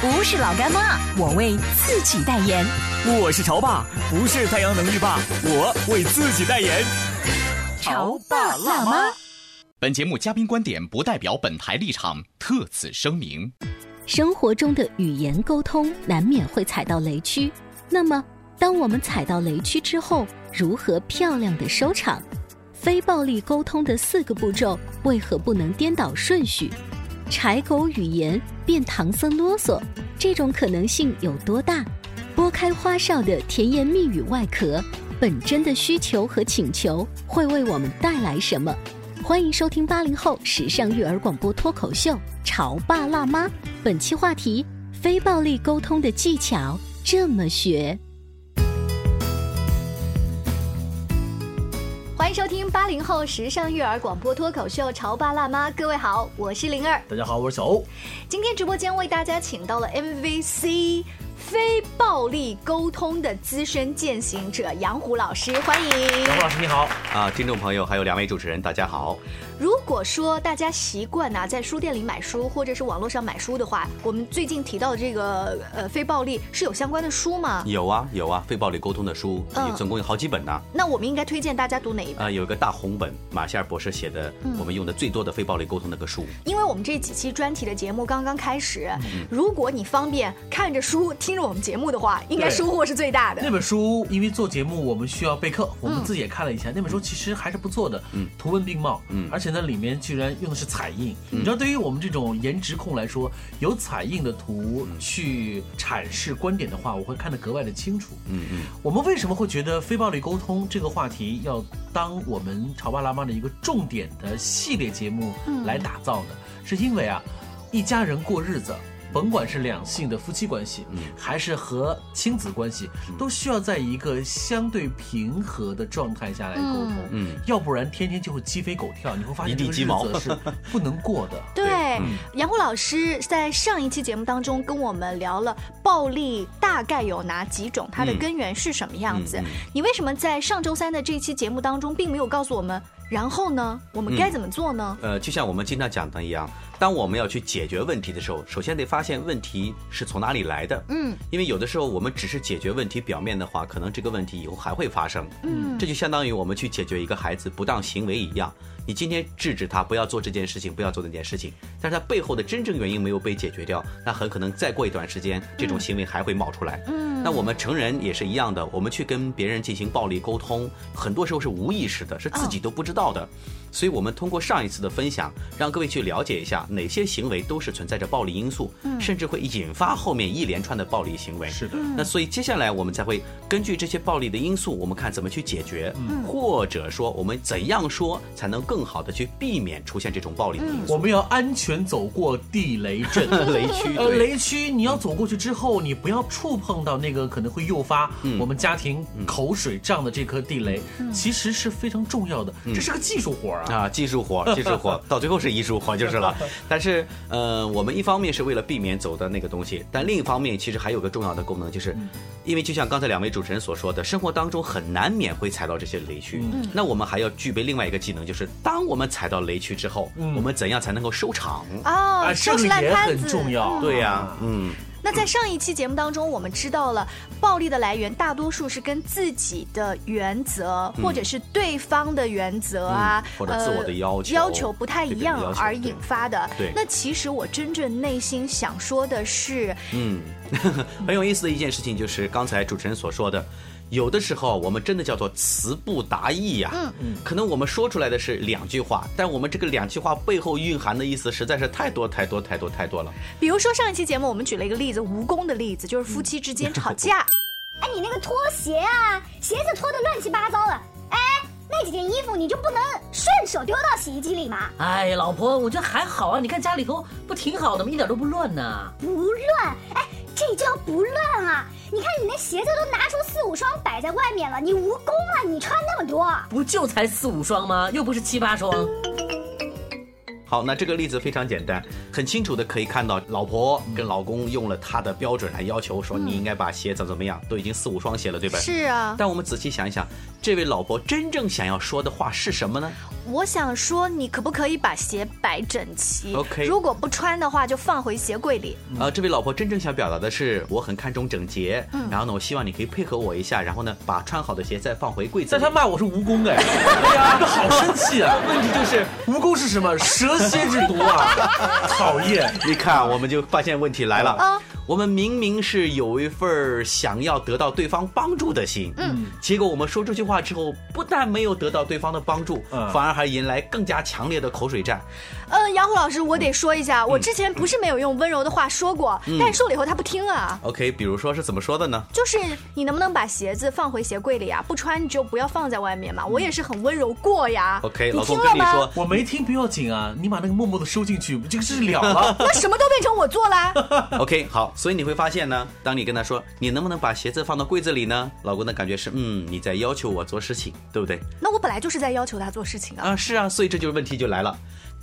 不是老干妈，我为自己代言。我是潮爸，不是太阳能浴霸，我为自己代言。潮爸辣妈。本节目嘉宾观点不代表本台立场，特此声明。生活中的语言沟通难免会踩到雷区，那么当我们踩到雷区之后，如何漂亮的收场？非暴力沟通的四个步骤为何不能颠倒顺序？柴狗语言变唐僧啰嗦，这种可能性有多大？拨开花哨的甜言蜜语外壳，本真的需求和请求会为我们带来什么？欢迎收听八零后时尚育儿广播脱口秀《潮爸辣妈》，本期话题：非暴力沟通的技巧这么学。欢迎收听八零后时尚育儿广播脱口秀《潮爸辣妈》，各位好，我是灵儿，大家好，我是小欧。今天直播间为大家请到了 MVC。非暴力沟通的资深践行者杨虎老师，欢迎杨虎老师，你好啊！听众朋友，还有两位主持人，大家好。如果说大家习惯呢，在书店里买书或者是网络上买书的话，我们最近提到的这个呃非暴力是有相关的书吗？有啊，有啊，非暴力沟通的书，嗯，总共有好几本呢。那我们应该推荐大家读哪一本？啊，有一个大红本，马歇尔博士写的，我们用的最多的非暴力沟通那个书。因为我们这几期专题的节目刚刚开始，如果你方便看着书听着我们节目的话。应该收获是最大的。那本书，因为做节目我们需要备课，我们自己也看了一下。那本书其实还是不错的，嗯，图文并茂，嗯，而且呢，里面居然用的是彩印。你知道，对于我们这种颜值控来说，有彩印的图去阐释观点的话，我会看得格外的清楚。嗯嗯。我们为什么会觉得非暴力沟通这个话题要当我们潮爸辣妈的一个重点的系列节目来打造呢？是因为啊，一家人过日子。甭管是两性的夫妻关系，嗯还是和亲子关系，都需要在一个相对平和的状态下来沟通。嗯，要不然天天就会鸡飞狗跳，你会发现这个日子是不能过的。对，杨虎老师在上一期节目当中跟我们聊了暴力大概有哪几种，它的根源是什么样子。你为什么在上周三的这期节目当中并没有告诉我们？然后呢，我们该怎么做呢？呃，就像我们经常讲的一样。当我们要去解决问题的时候，首先得发现问题是从哪里来的。嗯，因为有的时候我们只是解决问题表面的话，可能这个问题以后还会发生。嗯，这就相当于我们去解决一个孩子不当行为一样。你今天制止他不要做这件事情，不要做那件事情，但是他背后的真正原因没有被解决掉，那很可能再过一段时间，这种行为还会冒出来。嗯，那我们成人也是一样的，我们去跟别人进行暴力沟通，很多时候是无意识的，是自己都不知道到的。所以，我们通过上一次的分享，让各位去了解一下哪些行为都是存在着暴力因素，甚至会引发后面一连串的暴力行为。是的。那所以接下来我们才会根据这些暴力的因素，我们看怎么去解决，或者说我们怎样说才能更好的去避免出现这种暴力。我们要安全走过地雷阵、雷区。呃，雷区你要走过去之后，你不要触碰到那个可能会诱发我们家庭口水仗的这颗地雷，其实是非常重要的。这是个技术活。啊，技术活，技术活，到最后是艺术活就是了。但是，呃，我们一方面是为了避免走的那个东西，但另一方面其实还有个重要的功能，就是因为就像刚才两位主持人所说的，生活当中很难免会踩到这些雷区。那我们还要具备另外一个技能，就是当我们踩到雷区之后，我们怎样才能够收场？哦，收拾烂摊子，很重要。对呀，嗯。那在上一期节目当中，我们知道了暴力的来源大多数是跟自己的原则，或者是对方的原则啊，或者自我的要求要求不太一样而引发的。对，那其实我真正内心想说的是，嗯，很有意思的一件事情就是刚才主持人所说的。有的时候我们真的叫做词不达意呀、嗯嗯，可能我们说出来的是两句话，但我们这个两句话背后蕴含的意思实在是太多太多太多太多了。比如说上一期节目我们举了一个例子，蜈蚣的例子，就是夫妻之间吵架。哎，你那个拖鞋啊，鞋子拖得乱七八糟的。哎，那几件衣服你就不能顺手丢到洗衣机里吗？哎，老婆，我觉得还好啊，你看家里头不挺好的吗？一点都不乱呢。不乱？哎，这叫不乱啊！你看你那鞋子都拿出四五双摆在外面了，你蜈蚣啊，你穿那么多？不就才四五双吗？又不是七八双。好，那这个例子非常简单，很清楚的可以看到，老婆跟老公用了他的标准来要求，说你应该把鞋怎么怎么样，都已经四五双鞋了，对吧？是啊，但我们仔细想一想，这位老婆真正想要说的话是什么呢？我想说，你可不可以把鞋摆整齐 OK 如果不穿的话，就放回鞋柜里。呃，这位老婆真正想表达的是，我很看重整洁，嗯然后呢，我希望你可以配合我一下，然后呢，把穿好的鞋再放回柜子里。但他骂我是蜈蚣哎，哎呀，这好生气啊！问题就是，蜈蚣是什么？蛇蝎之毒啊！讨厌。你看，我们就发现问题来了。啊我们明明是有一份儿想要得到对方帮助的心，嗯，结果我们说这句话之后，不但没有得到对方的帮助，嗯反而还迎来更加强烈的口水战。呃，杨虎老师，我得说一下，我之前不是没有用温柔的话说过，但是说了以后他不听啊。OK，比如说是怎么说的呢？就是你能不能把鞋子放回鞋柜里啊？不穿你就不要放在外面嘛。我也是很温柔过呀。OK，你老公听了吗？跟你说，我没听不要紧啊，你把那个默默的收进去，这个事了了。那什么都变成我做啦。OK，好，所以你会发现呢，当你跟他说你能不能把鞋子放到柜子里呢，老公的感觉是嗯你在要求我做事情，对不对？那我本来就是在要求他做事情啊。啊，是啊，所以这就是问题就来了。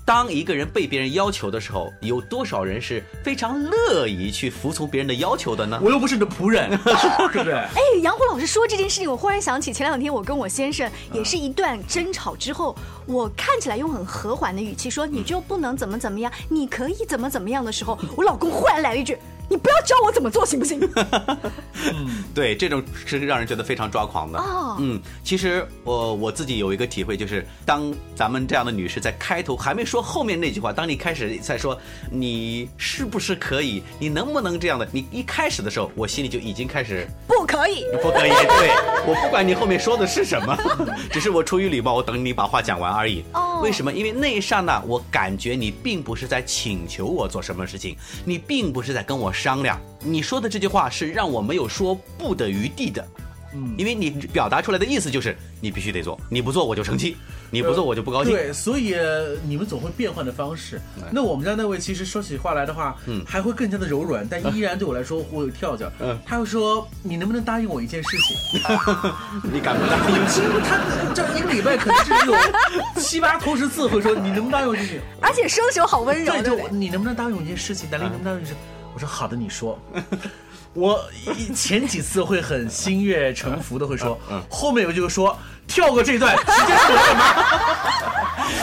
当一个人被别人要求的时候，有多少人是非常乐意去服从别人的要求的呢？我又不是你的仆人，对不对？哎，杨虎老师说这件事情，我忽然想起前两天我跟我先生也是一段争吵之后，我看起来用很和缓的语气说你就不能怎么怎么样，你可以怎么怎么样的时候，我老公忽然来了一句。你不要教我怎么做，行不行？对，这种是让人觉得非常抓狂的。哦嗯，其实我我自己有一个体会，就是当咱们这样的女士在开头还没说后面那句话，当你开始在说你是不是可以，你能不能这样的，你一开始的时候，我心里就已经开始不可以。不可以。对我不管你后面说的是什么，只是我出于礼貌，我等你把话讲完而已。哦为什么？因为那一刹那，我感觉你并不是在请求我做什么事情，你并不是在跟我商量。你说的这句话是让我没有说不的余地的。嗯，因为你表达出来的意思就是你必须得做，你不做我就生气，你不做我就不高兴。对，所以呃你们总会变换的方式。那我们家那位其实说起话来的话，嗯还会更加的柔软，但依然对我来说会有跳脚。嗯他会说：“你能不能答应我一件事情 你敢不答？” 应？其实他这一个礼拜可能是有七八头十次会说：“你能不能答应我一件事情？” 而且声手好温柔？就你能不能答应我一件事情？达令，能不能答应我说好的，你说。我一前几次会很心悦诚服的会说，后面我就说跳过这段，直接说干嘛？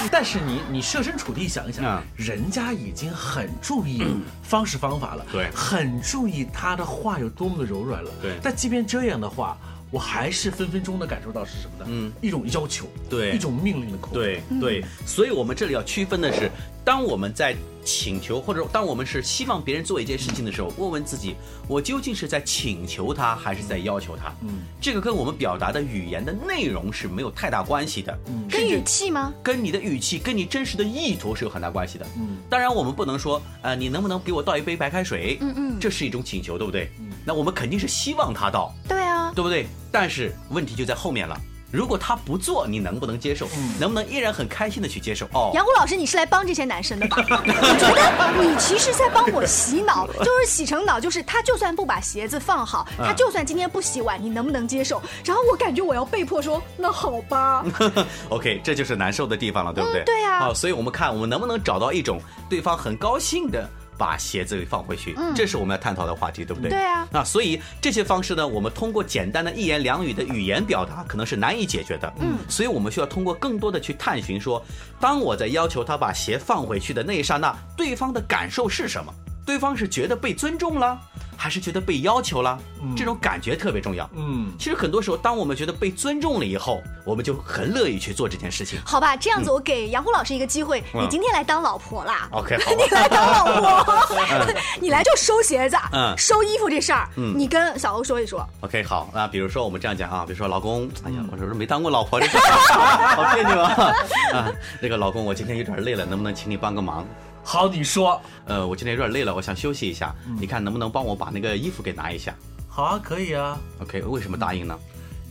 但是你你设身处地想一想嗯，人家已经很注意方式方法了，对很注意他的话有多么的柔软了，对但即便这样的话。我还是分分钟的感受到是什么呢？嗯，一种要求，对一种命令的口吻。对对，所以我们这里要区分的是，当我们在请求或者当我们是希望别人做一件事情的时候，问问自己，我究竟是在请求他还是在要求他？嗯，这个跟我们表达的语言的内容是没有太大关系的，嗯，跟语气吗？跟你的语气、跟你真实的意图是有很大关系的。嗯，当然我们不能说，呃，你能不能给我倒一杯白开水？嗯嗯，这是一种请求，对不对？嗯，那我们肯定是希望他倒，对啊，对不对？但是问题就在后面了。如果他不做，你能不能接受？能不能依然很开心的去接受？哦，杨虎老师，你是来帮这些男生的吧？我觉得你其实在帮我洗脑，就是洗成脑，就是他就算不把鞋子放好，嗯他就算今天不洗碗，你能不能接受？然后我感觉我要被迫说，那好吧。OK，这就是难受的地方了，对不对？嗯对啊好，所以我们看我们能不能找到一种对方很高兴的。把鞋子给放回去，这是我们要探讨的话题，对不对？嗯对啊那所以这些方式呢，我们通过简单的一言两语的语言表达，可能是难以解决的。嗯，所以我们需要通过更多的去探寻说，当我在要求他把鞋放回去的那一刹那，对方的感受是什么？对方是觉得被尊重了，还是觉得被要求了？嗯这种感觉特别重要。嗯，其实很多时候，当我们觉得被尊重了以后，我们就很乐意去做这件事情。好吧，这样子我给杨红老师一个机会，嗯你今天来当老婆啦。OK，好 你来当老婆，你来就收鞋子、嗯收衣服这事儿，嗯你跟小欧说一说。OK，好，那比如说我们这样讲啊，比如说老公，哎嗯呀，我说没当过老婆，这 个好别扭啊啊！这个老公，我今天有点累了，能不能请你帮个忙？好，你说，呃，我今天有点累了，我想休息一下，嗯。你看能不能帮我把那个衣服给拿一下。好啊，可以啊，？OK，为什么答应呢？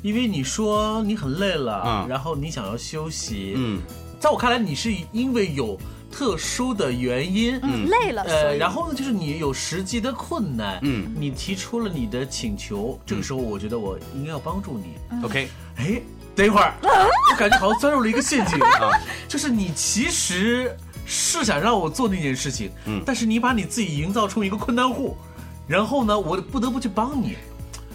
因为你说你很累了，嗯。然后你想要休息，嗯，在我看来，你是因为有特殊的原因，嗯，累了，所呃，然后呢，就是你有实际的困难，嗯，你提出了你的请求，这个时候我觉得我应该要帮助你。OK，哎，等一会儿，我感觉好像钻入了一个陷阱。啊，就是你其实是想让我做那件事情，嗯但是你把你自己营造出一个困难户，然后呢，我不得不去帮你。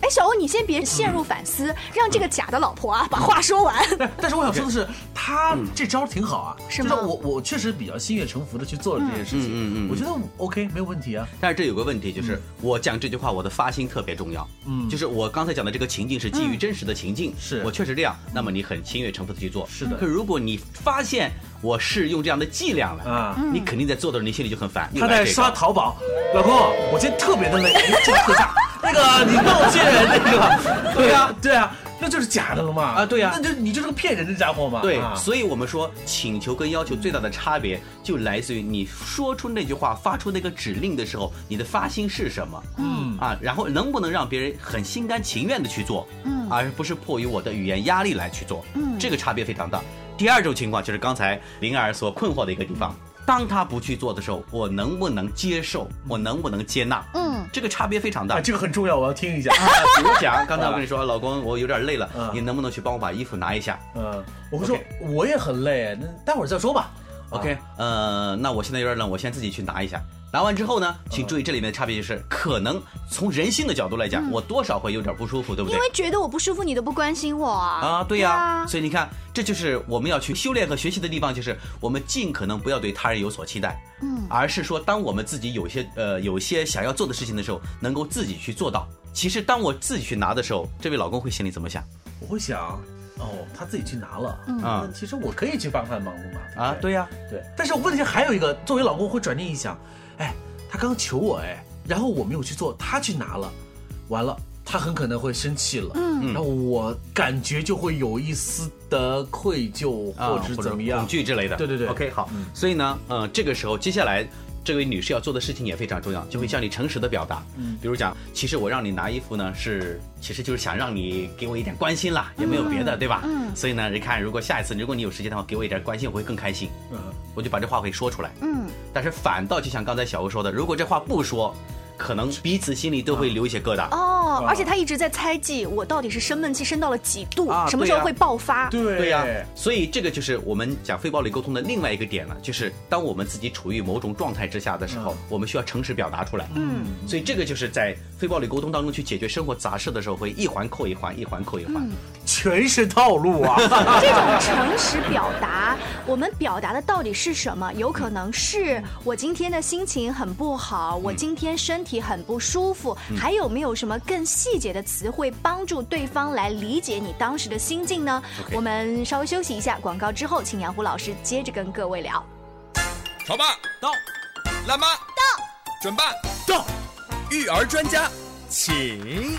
哎，小欧，你先别陷入反思，让这个假的老婆啊把话说完。但但是我想说的是，他这招挺好啊，是吗就是我我确实比较心悦诚服的去做了这件事情，嗯嗯我觉得 OK 没有问题啊。但是这有个问题，就是我讲这句话，我的发心特别重要。嗯就是我刚才讲的这个情境是基于真实的情境，是我确实这样，那么你很心悦诚服的去做。是的可如果你发现我是用这样的伎俩来，啊你肯定在做的时候，你心里就很烦。他在刷刷淘宝，老公，我今天特别的累，这个特价，那个你冒借那个，对啊，对啊，那就是假的了嘛，啊对啊。那就你就是个骗人的家伙嘛，对，啊。所以我们说请求跟要求最大的差别就来自于你说出那句话、发出那个指令的时候，你的发心是什么。嗯。啊，然后能不能让别人很心甘情愿的去做，嗯，而不是迫于我的语言压力来去做，嗯，这个差别非常大。第二种情况就是刚才灵儿所困惑的一个地方，当他不去做的时候，我能不能接受？我能不能接纳？嗯，这个差别非常大啊，。这个很重要，我要听一下。啊，比如讲，刚才我跟你说，老公，我有点累了嗯，你能不能去帮我把衣服拿一下嗯，我会说我也很累，那待会儿再说吧。？OK，呃，那我现在有点冷，我先自己去拿一下。拿完之后呢，请注意这里面的差别就是，可能从人性的角度来讲，我多少会有点不舒服，对不对因？为觉得我不舒服，你都不关心我啊。啊，对呀、啊所以你看，这就是我们要去修炼和学习的地方，就是我们尽可能不要对他人有所期待，嗯，而是说，当我们自己有些呃有些想要做的事情的时候，能够自己去做到。其实，当我自己去拿的时候，这位老公会心里怎么想我会想，哦，他自己去拿了，嗯其实我可以去帮他的忙的嘛。啊？对呀、对，但是问题还有一个，作为老公会转念一想，哎，他刚求我哎，然后我没有去做，他去拿了，完了。他很可能会生气了，嗯，然后我感觉就会有一丝的愧疚，啊，或者怎么样恐，惧之类的。对对对 OK，好。嗯所以呢，呃，这个时候接下来。这位女士要做的事情也非常重要，就会向你诚实的表达。嗯比如讲，其实我让你拿衣服呢，是其实就是想让你给我一点关心啦，也没有别的，对吧？嗯所以呢，你看，如果下一次如果你有时间的话，给我一点关心，我会更开心。嗯，我就把这话给说出来。嗯，但是反倒就像刚才小欧说的，如果这话不说，可能彼此心里都会留一些疙瘩。哦，而且他一直在猜忌我到底是生闷气生到了几度，啊什么时候会爆发。对对呀、所以这个就是我们讲非暴力沟通的另外一个点了，就是当我们自己处于某种状态之下的时候，我们需要诚实表达出来。嗯，所以这个就是在非暴力沟通当中去解决生活杂事的时候，会一环扣一环，一环扣一环。全是套路啊！这种诚实表达，我们表达的到底是什么？有可能是我今天的心情很不好，我今天身体很不舒服，还有没有什么更细节的词汇帮助对方来理解你当时的心境呢我们稍微休息一下，广告之后，请杨虎老师接着跟各位聊。潮爸到，辣妈到，准爸到，育儿专家，请。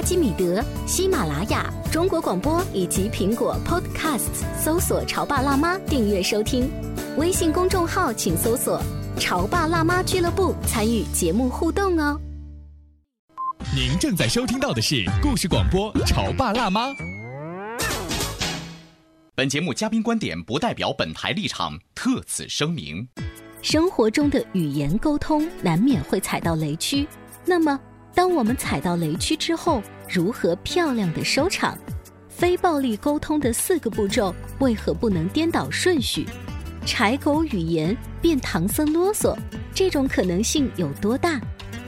阿基米德、喜马拉雅、中国广播以及苹果 Podcasts，搜索“潮爸辣妈”订阅收听。微信公众号请搜索“潮爸辣妈俱乐部”，参与节目互动哦。您正在收听到的是故事广播《潮爸辣妈》。本节目嘉宾观点不代表本台立场，特此声明。生活中的语言沟通难免会踩到雷区。那么，当我们踩到雷区之后，如何漂亮的收场？非暴力沟通的四个步骤为何不能颠倒顺序？柴狗语言变唐僧啰嗦，这种可能性有多大？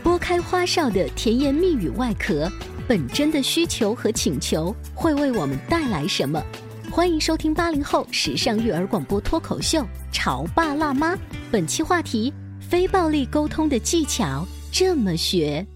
拨开花哨的甜言蜜语外壳，本真的需求和请求会为我们带来什么？欢迎收听八零后时尚育儿广播脱口秀《潮爸辣妈》，本期话题：非暴力沟通的技巧这么学。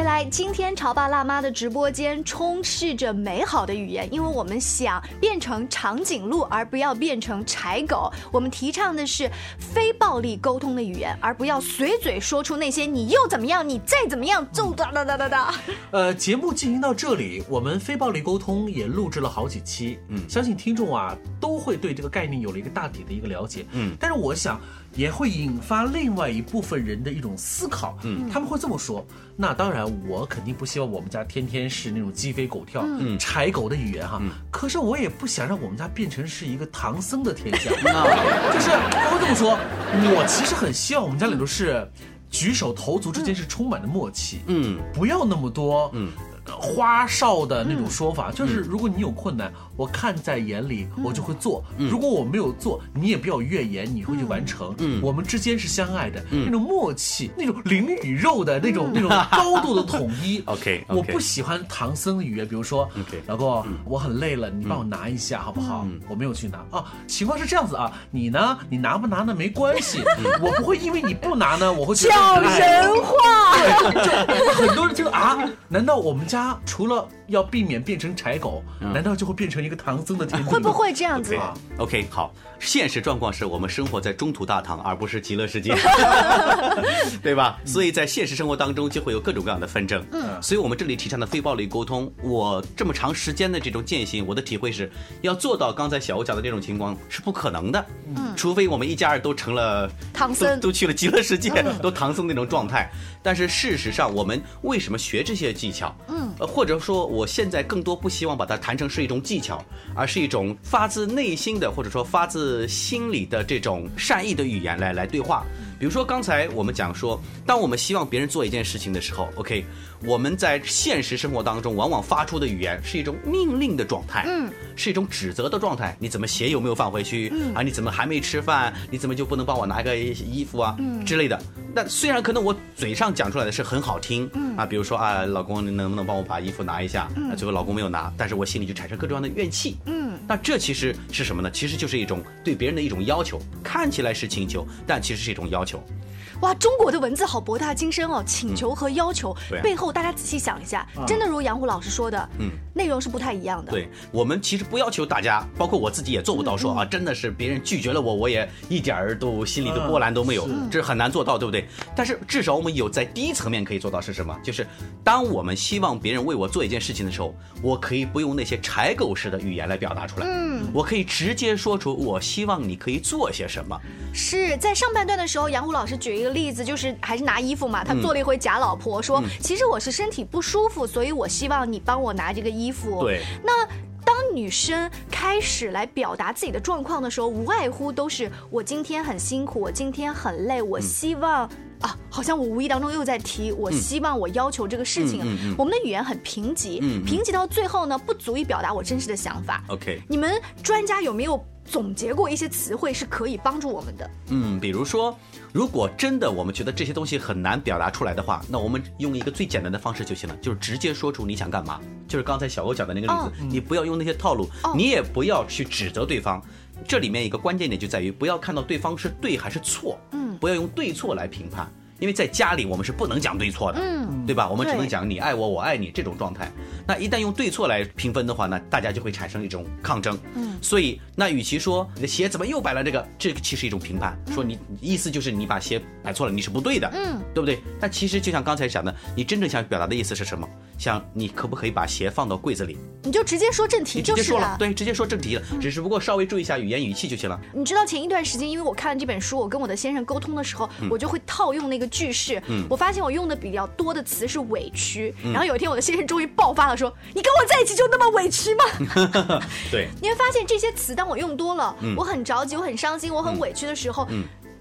回来！今天潮爸辣妈的直播间充斥着美好的语言，因为我们想变成长颈鹿，而不要变成柴狗。我们提倡的是非暴力沟通的语言，而不要随嘴说出那些“你又怎么样，你再怎么样”就哒哒哒哒哒。呃，节目进行到这里，我们非暴力沟通也录制了好几期，嗯，相信听众啊都会对这个概念有了一个大体的一个了解，嗯，但是我想。也会引发另外一部分人的一种思考，嗯，他们会这么说。那当然，我肯定不希望我们家天天是那种鸡飞狗跳、柴狗的语言哈。可是我也不想让我们家变成是一个唐僧的天下，就是他会这么说。我其实很希望我们家里头是举手投足之间是充满了默契，嗯，不要那么多，嗯。花哨的那种说法，就是如果你有困难，我看在眼里，我就会做；如果我没有做，你也不要怨言，你会去完成。嗯，我们之间是相爱的，那种默契，那种灵与肉的那种那种高度的统一。OK，我不喜欢唐僧的语言，比如说，老公，我很累了，你帮我拿一下好不好？我没有去拿啊。情况是这样子啊，你呢？你拿不拿呢？没关系，我不会因为你不拿呢，我会觉得讲人话。就很多人觉得啊，难道我们家？他除了要避免变成柴狗，难道就会变成一个唐僧的天会不会这样子？OK，好，现实状况是我们生活在中途大唐，而不是极乐世界，对吧？所以在现实生活当中就会有各种各样的纷争。嗯，所以我们这里提倡的非暴力沟通，我这么长时间的这种践行，我的体会是要做到刚才小欧讲的这种情况是不可能的。嗯，除非我们一家人都成了唐僧，都去了极乐世界，都唐僧那种状态。但是事实上，我们为什么学这些技巧？嗯。呃，或者说，我我现在更多不希望把它谈成是一种技巧，而是一种发自内心的，或者说发自心里的这种善意的语言来来对话。比如说刚才我们讲说，当我们希望别人做一件事情的时候，OK。我们在现实生活当中，往往发出的语言是一种命令的状态，嗯，是一种指责的状态。你怎么鞋有没有放回去？嗯啊，你怎么还没吃饭？你怎么就不能帮我拿个衣服啊？嗯之类的。那虽然可能我嘴上讲出来的是很好听，嗯啊，比如说啊，老公你能不能帮我把衣服拿一下？啊，最后老公没有拿，但是我心里就产生各种各样的怨气，嗯。那这其实是什么呢？其实就是一种对别人的一种要求，看起来是请求，但其实是一种要求。哇，中国的文字好博大精深哦！请求和要求背后，大家仔细想一下，真的如杨虎老师说的，嗯，内容是不太一样的。对我们其实不要求大家，包括我自己也做不到说啊，真的是别人拒绝了我，我也一点儿都心里的波澜都没有，这是很难做到，对不对？但是至少我们有在第一层面可以做到是什么？就是当我们希望别人为我做一件事情的时候，我可以不用那些柴狗式的语言来表达出来，嗯，我可以直接说出我希望你可以做些什么。是在上半段的时候，杨虎老师举一个。例子就是还是拿衣服嘛，他做了一回假老婆，说其实我是身体不舒服，所以我希望你帮我拿这个衣服。对，那当女生开始来表达自己的状况的时候，无外乎都是我今天很辛苦，我今天很累，我希望啊，好像我无意当中又在提，我希望我要求这个事情。我们的语言很贫瘠，贫瘠到最后呢，不足以表达我真实的想法。OK，你们专家有没有总结过一些词汇是可以帮助我们的？嗯，比如说。如果真的我们觉得这些东西很难表达出来的话，那我们用一个最简单的方式就行了，就是直接说出你想干嘛。就是刚才小欧讲的那个例子，你不要用那些套路，你也不要去指责对方。这里面一个关键点就在于不要看到对方是对还是错，嗯，不要用对错来评判。因为在家里我们是不能讲对错的，嗯，对吧？我们只能讲你爱我，我爱你这种状态。那一旦用对错来评分的话，呢大家就会产生一种抗争。嗯，所以那与其说你的鞋怎么又摆了这个，这个其实一种评判，说你意思就是你把鞋摆错了，你是不对的，嗯，对不对？但其实就像刚才讲的，你真正想表达的意思是什么？想你可不可以把鞋放到柜子里？你就直接说正题就是了，对，直接说正题了，只是不过稍微注意一下语言语气就行了。你知道前一段时间，因为我看了这本书，我跟我的先生沟通的时候，我就会套用那个句式，嗯我发现我用的比较多的词是委屈。然后有一天我的先生终于爆发了，说：“你跟我在一起就那么委屈吗？” 对，你会发现这些词当我用多了，我很着急，我很伤心，我很委屈的时候。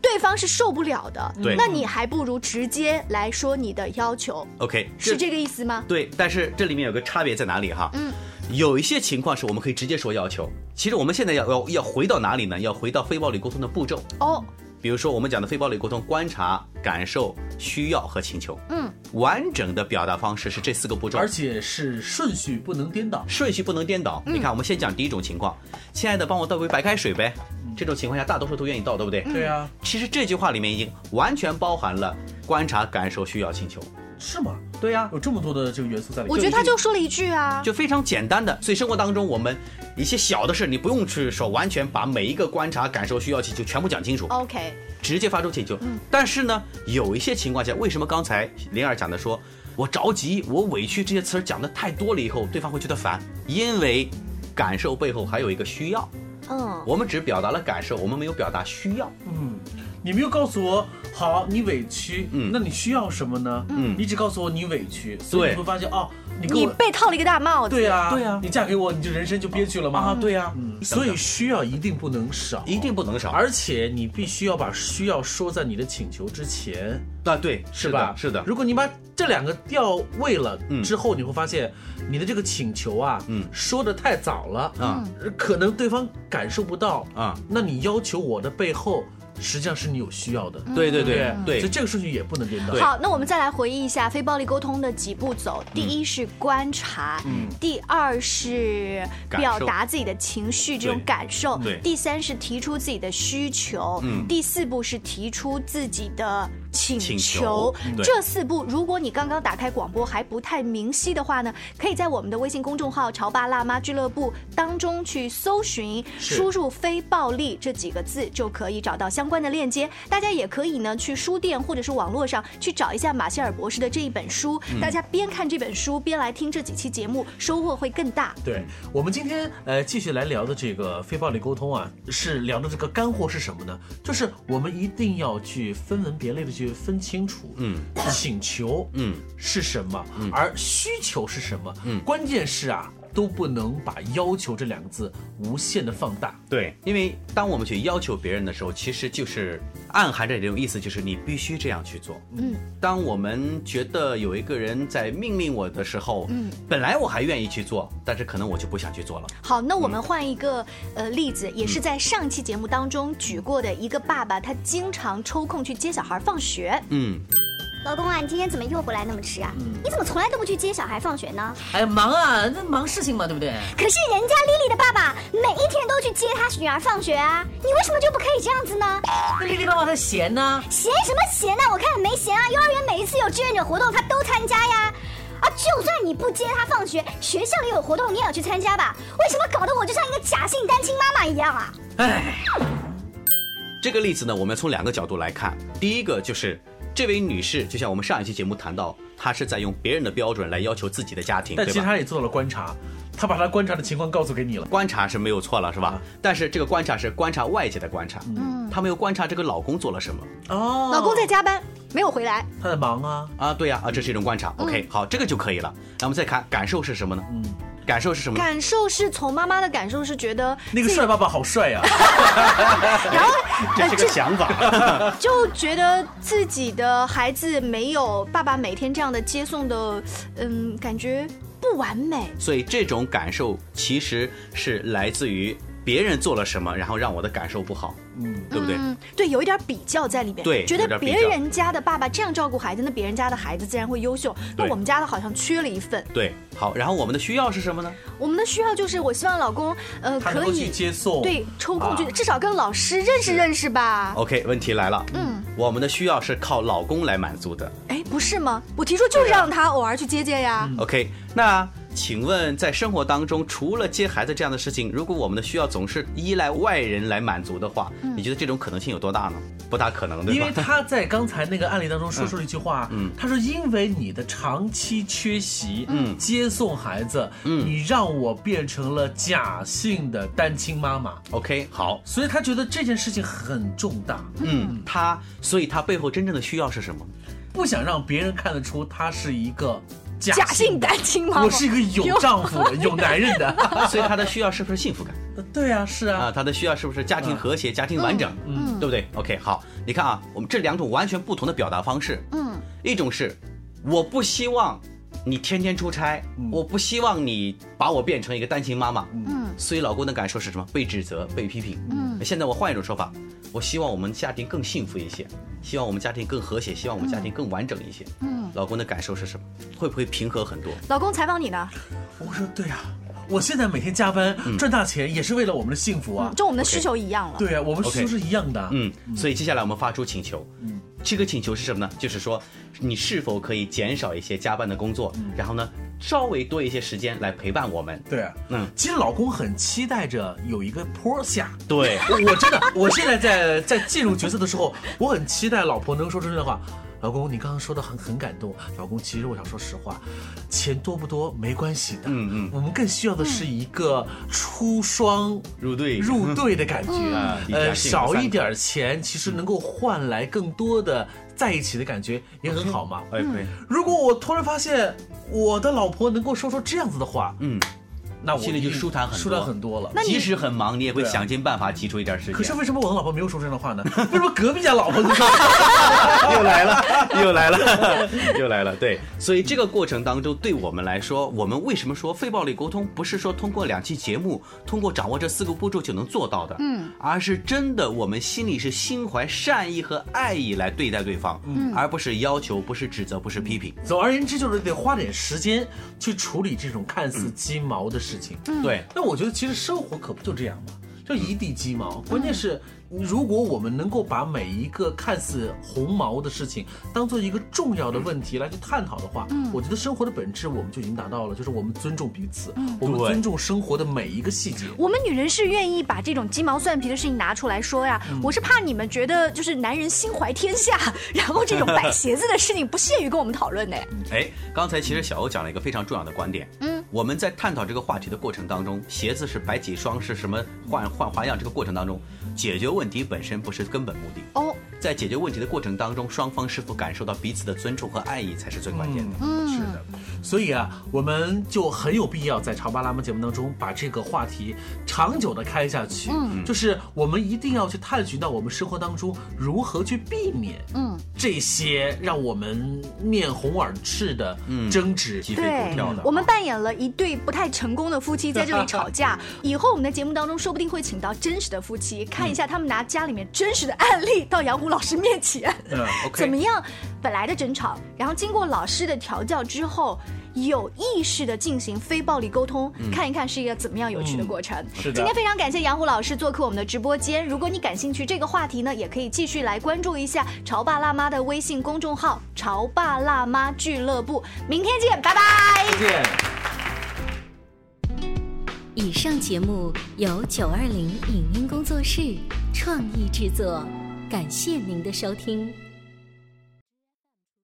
对方是受不了的，对那你还不如直接来说你的要求。OK，是这个意思吗？对，但是这里面有个差别在哪里哈？嗯，有一些情况是我们可以直接说要求。其实我们现在要要要回到哪里呢？要回到非暴力沟通的步骤。哦，比如说我们讲的非暴力沟通，观察、感受、需要和请求。嗯，完整的表达方式是这四个步骤，而且是顺序不能颠倒。顺序不能颠倒。嗯你看，我们先讲第一种情况，亲爱的，帮我倒杯白开水呗。这种情况下，大多数都愿意倒，对不对？对啊，其实这句话里面已经完全包含了观察、感受、需要、请求。是吗？对呀、有这么多的这个元素在里面。我觉得他就说了一句啊，就非常简单的，所以生活当中我们一些小的事，你不用去说完全把每一个观察、感受、需要、请求全部讲清楚，OK，直接发出请求。但是呢，有一些情况下，为什么刚才灵儿讲的说，我着急、我委屈这些词儿讲的太多了以后，对方会觉得烦，因为感受背后还有一个需要，嗯，我们只表达了感受，我们没有表达需要。嗯，你没有告诉我，好，你委屈，嗯那你需要什么呢？嗯你只告诉我你委屈，所以你会发现哦，你你。被套了一个大帽子。对呀、对呀你嫁给我，你就人生就憋屈了吗？啊对呀嗯，所以需要一定不能少，一定不能少，而且你必须要把需要说在你的请求之前，啊对，是吧？是的，如果你把这两个调位了嗯之后，你会发现你的这个请求啊，嗯说的太早了啊，可能对方感受不到啊。那你要求我的背后，实际上是你有需要的，对对对对。对。所以这个顺序也不能颠倒。好，那我们再来回忆一下非暴力沟通的几步走。第一是观察，嗯。第二是表达自己的情绪这种感受，对。第三是提出自己的需求，嗯。第四步是提出自己的请请求这四步，如果你刚刚打开广播还不太明晰的话呢，可以在我们的微信公众号“潮爸辣妈俱乐部”当中去搜寻，输入“非暴力”这几个字，就可以找到相关的链接。大家也可以呢去书店或者是网络上去找一下马歇尔博士的这一本书，嗯大家边看这本书边来听这几期节目，收获会更大。对我们今天呃继续来聊的这个非暴力沟通啊，是聊的这个干货是什么呢？就是我们一定要去分门别类的去分清楚，嗯，请求嗯。是什么，嗯。而需求是什么，嗯。关键是啊都不能把要求这两个字无限的放大。对，因为当我们去要求别人的时候，其实就是暗含着这种意思，就是你必须这样去做。嗯，当我们觉得有一个人在命令我的时候，嗯，本来我还愿意去做，但是可能我就不想去做了。好，那我们换一个、呃例子，也是在上期节目当中举过的一个爸爸，他经常抽空去接小孩放学。嗯，老公啊，你今天怎么又回来那么迟啊？你怎么从来都不去接小孩放学呢？哎，忙啊，那忙事情嘛，对不对？可是人家丽丽的爸爸每一天都去接她女儿放学啊，你为什么就不可以这样子呢？那丽丽爸爸他闲呢、闲什么闲啊？我看没闲啊！幼儿园每一次有志愿者活动，他都参加呀。啊，就算你不接他放学，学校里有活动你也要去参加吧？为什么搞得我就像一个假性单亲妈妈一样啊？哎，这个例子呢，我们从两个角度来看。第一个就是这位女士，就像我们上一期节目谈到，她是在用别人的标准来要求自己的家庭，但对吧？其实她也做了观察，她把她观察的情况告诉给你了。观察是没有错了，是吧？但是这个观察是观察外界的观察，嗯，她没有观察这个老公做了什么哦老公在加班，没有回来。他在忙啊，啊？对呀，啊，这是一种观察。OK，好，这个就可以了。那我们再看感受是什么呢？嗯，感受是什么？感受是从妈妈的感受是觉得那个帅爸爸好帅呀、然后 这是个想法。就觉得自己的孩子没有爸爸每天这样的接送的，嗯，感觉不完美。所以这种感受其实是来自于别人做了什么，然后让我的感受不好，嗯，对不对？嗯，对，有一点比较在里面。对觉得别人家的爸爸这样照顾孩子，那别人家的孩子自然会优秀。那我们家的好像缺了一份。对，好，然后我们的需要是什么呢？我们的需要就是，我希望老公，呃，可他能够去以接送，对抽空去，啊至少跟老师认识认识吧。OK，问题来了，嗯，我们的需要是靠老公来满足的。哎，不是吗？我提出就是让他偶尔去接接呀。OK，那请问在生活当中，除了接孩子这样的事情，如果我们的需要总是依赖外人来满足的话，你觉得这种可能性有多大呢？不大可能，对吧？因为他在刚才那个案例当中说出了一句话，嗯。他说因为你的长期缺席，嗯。接送孩子，嗯。你让我变成了假性的单亲妈妈，OK，好，所以他觉得这件事情很重大，嗯，他，所以他背后真正的需要是什么？不想让别人看得出他是一个假假性单亲妈妈，我是一个有丈夫的、有男人的。所以他的需要是不是幸福感对啊，是啊，啊？他的需要是不是家庭和谐、家庭完整？嗯，对不对？OK，好，你看啊，我们这两种完全不同的表达方式。嗯，一种是我不希望你天天出差，我不希望你把我变成一个单亲妈妈。嗯所以老公的感受是什么？被指责、被批评。嗯现在我换一种说法，我希望我们家庭更幸福一些，希望我们家庭更和谐，希望我们家庭更完整一些。嗯，老公的感受是什么？会不会平和很多？老公采访你呢，我说对啊，我现在每天加班赚大钱，也是为了我们的幸福啊。就我们的需求一样了。对啊，我们需求是一样的。嗯，所以接下来我们发出请求。嗯，这个请求是什么呢？就是说，你是否可以减少一些加班的工作，然后呢，稍微多一些时间来陪伴我们？对啊，嗯，其实老公很期待着有一个坡下。对，我真的，我现在在在进入角色的时候，我很期待老婆能说出这句话。老公，你刚刚说的很很感动。老公，其实我想说实话，钱多不多没关系的。嗯嗯我们更需要的是一个出双入对入对的感觉。啊，呃，少一点钱，其实能够换来更多的在一起的感觉，也很好嘛。哎，对，如果我突然发现我的老婆能够说出这样子的话，嗯，那我心里就舒坦很多舒坦很多了。那即使很忙，你也会想尽办法挤出一点时间。可是为什么我的老婆没有说这样的话呢？为什么隔壁家老婆就说？又来了，又来了，又来了。对，所以这个过程当中，对我们来说，我们为什么说非暴力沟通不是说通过两期节目，通过掌握这四个步骤就能做到的？嗯，而是真的我们心里是心怀善意和爱意来对待对方，嗯，而不是要求，不是指责，不是批评。总而言之，就是得花点时间去处理这种看似鸡毛的事情。对，那我觉得其实生活可不就这样吗？就一地鸡毛。关键是，如果我们能够把每一个看似红毛的事情当做一个重要的问题来去探讨的话，我觉得生活的本质我们就已经达到了，就是我们尊重彼此，我们尊重生活的每一个细节。我们女人是愿意把这种鸡毛蒜皮的事情拿出来说呀，嗯我是怕你们觉得就是男人心怀天下，然后这种摆鞋子的事情不屑于跟我们讨论呢。哎，刚才其实小欧讲了一个非常重要的观点。嗯，我们在探讨这个话题的过程当中，鞋子是摆几双，是什么换换花样，这个过程当中，解决问题本身不是根本目的。哦，在解决问题的过程当中，双方是否感受到彼此的尊重和爱意才是最关键的。嗯，是的。所以啊，我们就很有必要在《潮爸辣妈》节目当中把这个话题长久的开下去。嗯，就是我们一定要去探寻到我们生活当中如何去避免嗯这些让我们面红耳赤的争执。鸡飞对狗跳的，，我们扮演了一对不太成功的夫妻在这里吵架。以后我们的节目当中，说不定会请到真实的夫妻，看一下他们拿家里面真实的案例到杨虎老师面前，怎么样？本来的争吵，然后经过老师的调教之后。有意识的进行非暴力沟通，看一看是一个怎么样有趣的过程。是的今天非常感谢杨虎老师做客我们的直播间。如果你感兴趣这个话题呢，也可以继续来关注一下潮爸辣妈的微信公众号“潮爸辣妈俱乐部”。明天见，拜拜。再见。以上节目由九二零影音工作室创意制作，感谢您的收听。